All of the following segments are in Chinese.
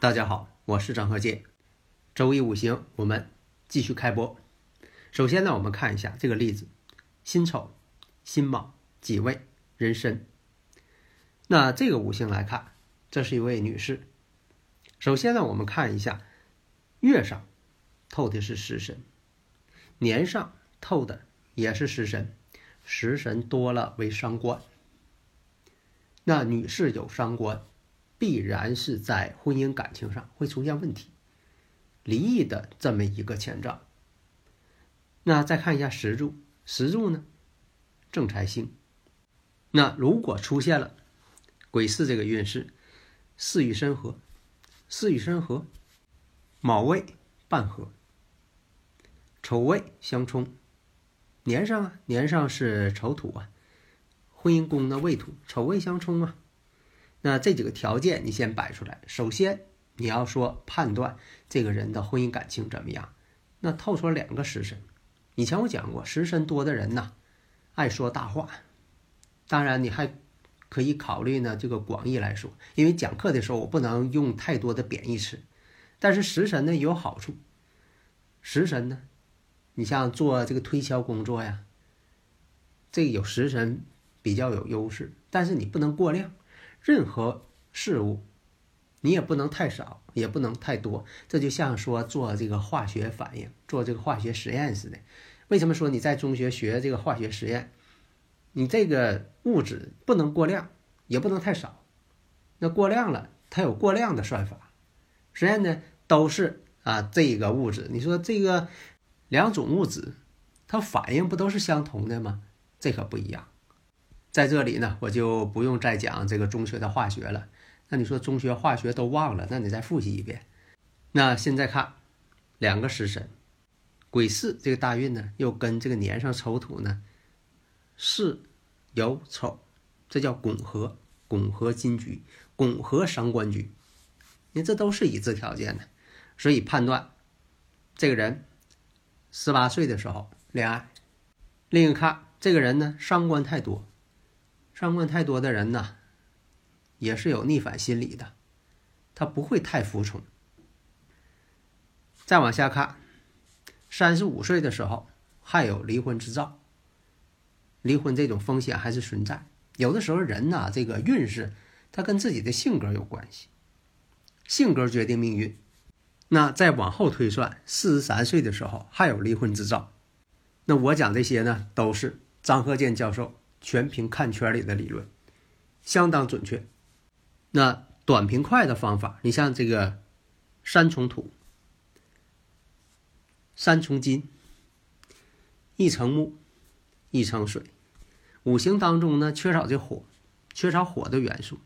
大家好，我是张和建。周易五行，我们继续开播。首先呢，我们看一下这个例子：辛丑、辛卯、己未、壬申。那这个五行来看，这是一位女士。首先呢，我们看一下月上透的是食神，年上透的也是食神，食神多了为伤官。那女士有伤官。必然是在婚姻感情上会出现问题，离异的这么一个前兆。那再看一下石柱，石柱呢，正财星。那如果出现了癸巳这个运势，巳与申合，巳与申合，卯未半合，丑未相冲，年上啊，年上是丑土啊，婚姻宫的未土，丑未相冲啊。那这几个条件你先摆出来。首先，你要说判断这个人的婚姻感情怎么样，那透出两个食神。以前我讲过，食神多的人呐，爱说大话。当然，你还可以考虑呢这个广义来说，因为讲课的时候我不能用太多的贬义词。但是食神呢有好处，食神呢，你像做这个推销工作呀，这个有食神比较有优势，但是你不能过量。任何事物，你也不能太少，也不能太多。这就像说做这个化学反应、做这个化学实验似的。为什么说你在中学学这个化学实验，你这个物质不能过量，也不能太少。那过量了，它有过量的算法。实验呢，都是啊，这个物质，你说这个两种物质，它反应不都是相同的吗？这可不一样。在这里呢，我就不用再讲这个中学的化学了。那你说中学化学都忘了，那你再复习一遍。那现在看两个食神，癸巳这个大运呢，又跟这个年上丑土呢，巳酉丑，这叫拱合，拱合金局，拱合伤官局。你这都是已知条件的，所以判断这个人十八岁的时候恋爱。另一个看这个人呢，伤官太多。伤官太多的人呢，也是有逆反心理的，他不会太服从。再往下看，三十五岁的时候还有离婚之兆，离婚这种风险还是存在。有的时候人呢，这个运势他跟自己的性格有关系，性格决定命运。那再往后推算，四十三岁的时候还有离婚之兆。那我讲这些呢，都是张鹤健教授。全凭看圈里的理论，相当准确。那短平快的方法，你像这个三重土、三重金、一层木、一层水，五行当中呢缺少这火，缺少火的元素。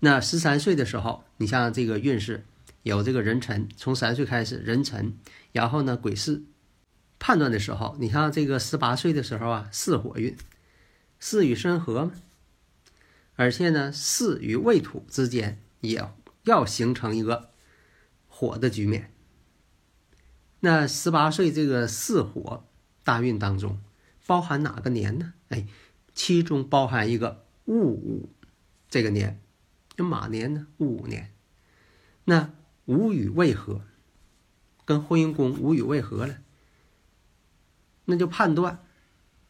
那十三岁的时候，你像这个运势有这个人辰，从三岁开始人辰，然后呢癸巳。判断的时候，你像这个十八岁的时候啊，巳火运。巳与申合，而且呢，巳与未土之间也要形成一个火的局面。那十八岁这个巳火大运当中，包含哪个年呢？哎，其中包含一个戊午这个年，那马年呢？戊午年。那午与未合，跟婚姻宫午与未合了，那就判断，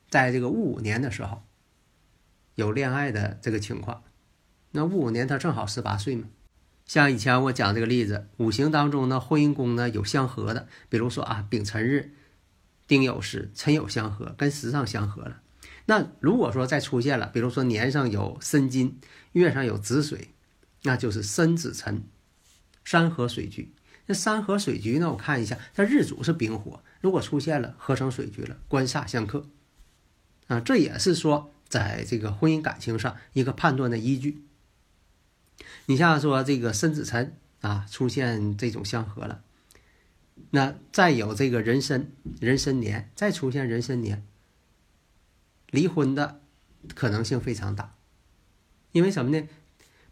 在这个戊午年的时候。有恋爱的这个情况，那戊午年他正好十八岁嘛。像以前我讲这个例子，五行当中呢，婚姻宫呢有相合的，比如说啊，丙辰日、丁酉时、辰酉相合，跟时上相合了。那如果说再出现了，比如说年上有申金，月上有子水，那就是申子辰，山河水局。那山合水局呢？我看一下，它日主是丙火，如果出现了合成水局了，官煞相克，啊，这也是说在这个婚姻感情上一个判断的依据。你像说这个申子辰啊，出现这种相合了，那再有这个壬申，壬申年再出现壬申年，离婚的可能性非常大，因为什么呢？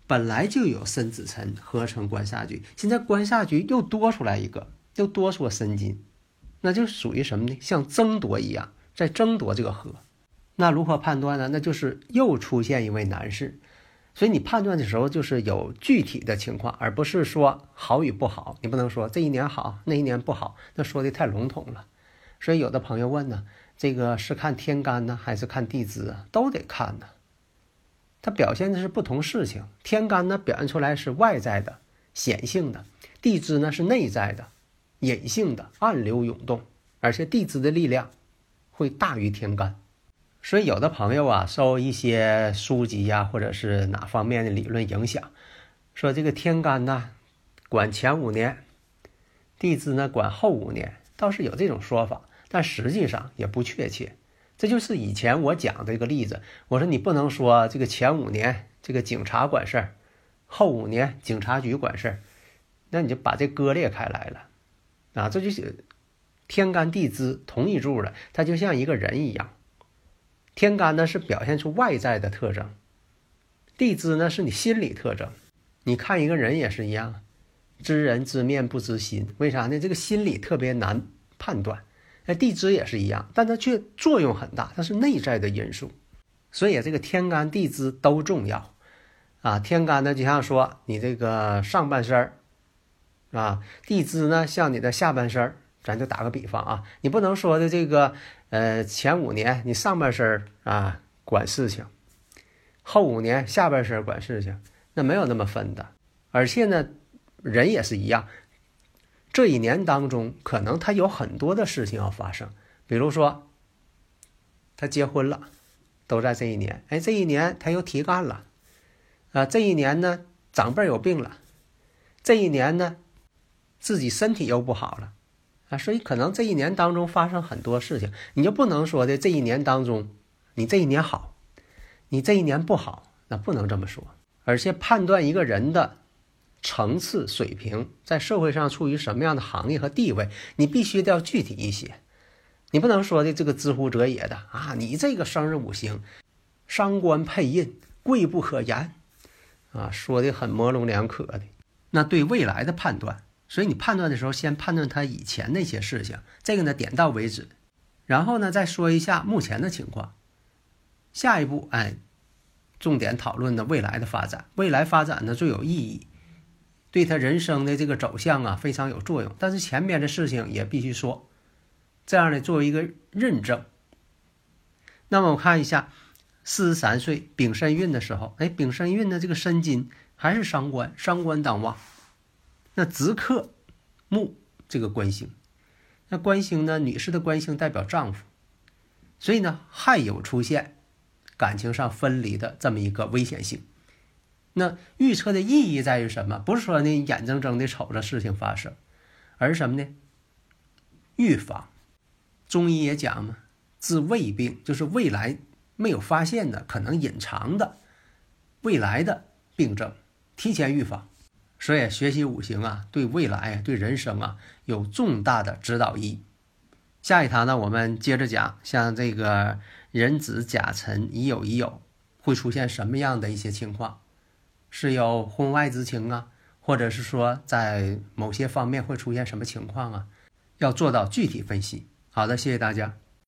本来就有申子辰合成官煞局，现在官煞局又多出来一个，又多出个申金，那就属于什么呢？像争夺一样，在争夺这个合。那如何判断呢？那就是又出现一位男士，所以你判断的时候就是有具体的情况，而不是说好与不好。你不能说这一年好，那一年不好，那说的太笼统了。所以有的朋友问呢，这个是看天干呢，还是看地支啊？都得看呢。它表现的是不同事情，天干呢表现出来是外在的、显性的，地支呢是内在的、隐性的、暗流涌动，而且地支的力量会大于天干。所以有的朋友啊，受一些书籍呀，或者是哪方面的理论影响，说这个天干呢管前五年，地支呢管后五年，倒是有这种说法，但实际上也不确切。这就是以前我讲的一个例子。我说你不能说这个前五年这个警察管事儿，后五年警察局管事儿，那你就把这割裂开来了啊！这就是天干地支同一柱的，它就像一个人一样。天干呢是表现出外在的特征，地支呢是你心理特征。你看一个人也是一样，知人知面不知心，为啥呢？这个心理特别难判断。那地支也是一样，但它却作用很大，它是内在的因素，所以这个天干地支都重要啊。天干呢，就像说你这个上半身儿啊，地支呢像你的下半身儿，咱就打个比方啊，你不能说的这个呃前五年你上半身儿啊管事情，后五年下半身管事情，那没有那么分的。而且呢，人也是一样。这一年当中，可能他有很多的事情要发生，比如说，他结婚了，都在这一年。哎，这一年他又提干了，啊，这一年呢，长辈有病了，这一年呢，自己身体又不好了，啊，所以可能这一年当中发生很多事情，你就不能说的这一年当中，你这一年好，你这一年不好，那不能这么说。而且判断一个人的。层次水平在社会上处于什么样的行业和地位，你必须得要具体一些，你不能说的这个知乎者也的啊，你这个生日五行，伤官配印，贵不可言，啊，说的很模棱两可的。那对未来的判断，所以你判断的时候，先判断他以前那些事情，这个呢点到为止，然后呢再说一下目前的情况，下一步哎，重点讨论的未来的发展，未来发展呢最有意义。对他人生的这个走向啊，非常有作用。但是前边的事情也必须说，这样呢作为一个认证。那么我看一下，四十三岁丙申运的时候，哎，丙申运的这个申金还是伤官，伤官当旺。那直克木这个官星，那官星呢，女士的官星代表丈夫，所以呢，还有出现感情上分离的这么一个危险性。那预测的意义在于什么？不是说呢眼睁睁的瞅着事情发生，而是什么呢？预防。中医也讲嘛，治未病，就是未来没有发现的、可能隐藏的未来的病症，提前预防。所以学习五行啊，对未来、对人生啊有重大的指导意义。下一堂呢，我们接着讲，像这个壬子、甲辰、乙酉、乙酉会出现什么样的一些情况。是有婚外之情啊，或者是说在某些方面会出现什么情况啊？要做到具体分析。好的，谢谢大家。